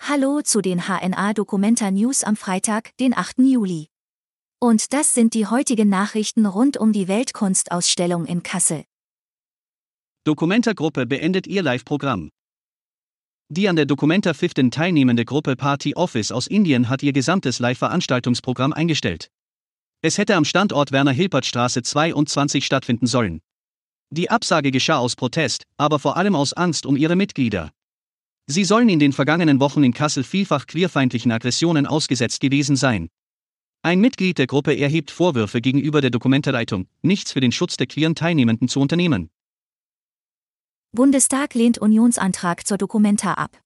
Hallo zu den HNA Documenta News am Freitag, den 8. Juli. Und das sind die heutigen Nachrichten rund um die Weltkunstausstellung in Kassel. Documenta-Gruppe beendet ihr Live-Programm. Die an der Documenta 15 teilnehmende Gruppe Party Office aus Indien hat ihr gesamtes Live-Veranstaltungsprogramm eingestellt. Es hätte am Standort Werner-Hilpert-Straße 22 stattfinden sollen. Die Absage geschah aus Protest, aber vor allem aus Angst um ihre Mitglieder. Sie sollen in den vergangenen Wochen in Kassel vielfach queerfeindlichen Aggressionen ausgesetzt gewesen sein. Ein Mitglied der Gruppe erhebt Vorwürfe gegenüber der Dokumentarleitung, nichts für den Schutz der queeren Teilnehmenden zu unternehmen. Bundestag lehnt Unionsantrag zur Dokumenta ab.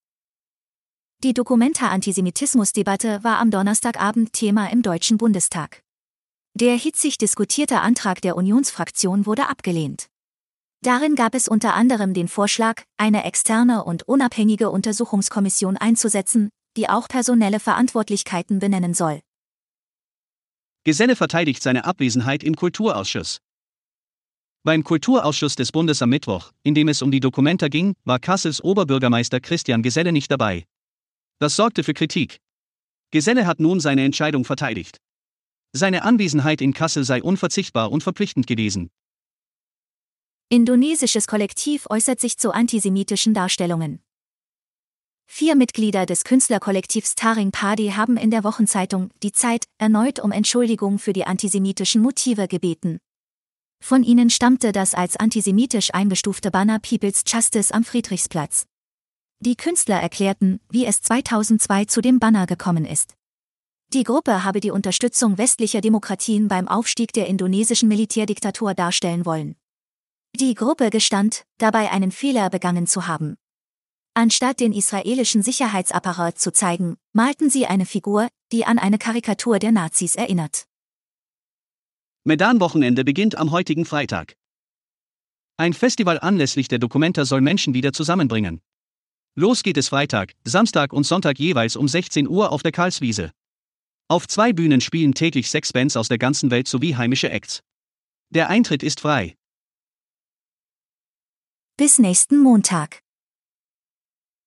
Die Dokumenta-Antisemitismusdebatte war am Donnerstagabend Thema im Deutschen Bundestag. Der hitzig diskutierte Antrag der Unionsfraktion wurde abgelehnt. Darin gab es unter anderem den Vorschlag, eine externe und unabhängige Untersuchungskommission einzusetzen, die auch personelle Verantwortlichkeiten benennen soll. Geselle verteidigt seine Abwesenheit im Kulturausschuss. Beim Kulturausschuss des Bundes am Mittwoch, in dem es um die Dokumenta ging, war Kassels Oberbürgermeister Christian Geselle nicht dabei. Das sorgte für Kritik. Geselle hat nun seine Entscheidung verteidigt. Seine Anwesenheit in Kassel sei unverzichtbar und verpflichtend gewesen. Indonesisches Kollektiv äußert sich zu antisemitischen Darstellungen. Vier Mitglieder des Künstlerkollektivs Taring Padi haben in der Wochenzeitung Die Zeit erneut um Entschuldigung für die antisemitischen Motive gebeten. Von ihnen stammte das als antisemitisch eingestufte Banner People's Justice am Friedrichsplatz. Die Künstler erklärten, wie es 2002 zu dem Banner gekommen ist. Die Gruppe habe die Unterstützung westlicher Demokratien beim Aufstieg der indonesischen Militärdiktatur darstellen wollen. Die Gruppe gestand, dabei einen Fehler begangen zu haben. Anstatt den israelischen Sicherheitsapparat zu zeigen, malten sie eine Figur, die an eine Karikatur der Nazis erinnert. Medan-Wochenende beginnt am heutigen Freitag. Ein Festival anlässlich der Dokumenta soll Menschen wieder zusammenbringen. Los geht es Freitag, Samstag und Sonntag jeweils um 16 Uhr auf der Karlswiese. Auf zwei Bühnen spielen täglich sechs Bands aus der ganzen Welt sowie heimische Acts. Der Eintritt ist frei. Bis nächsten Montag.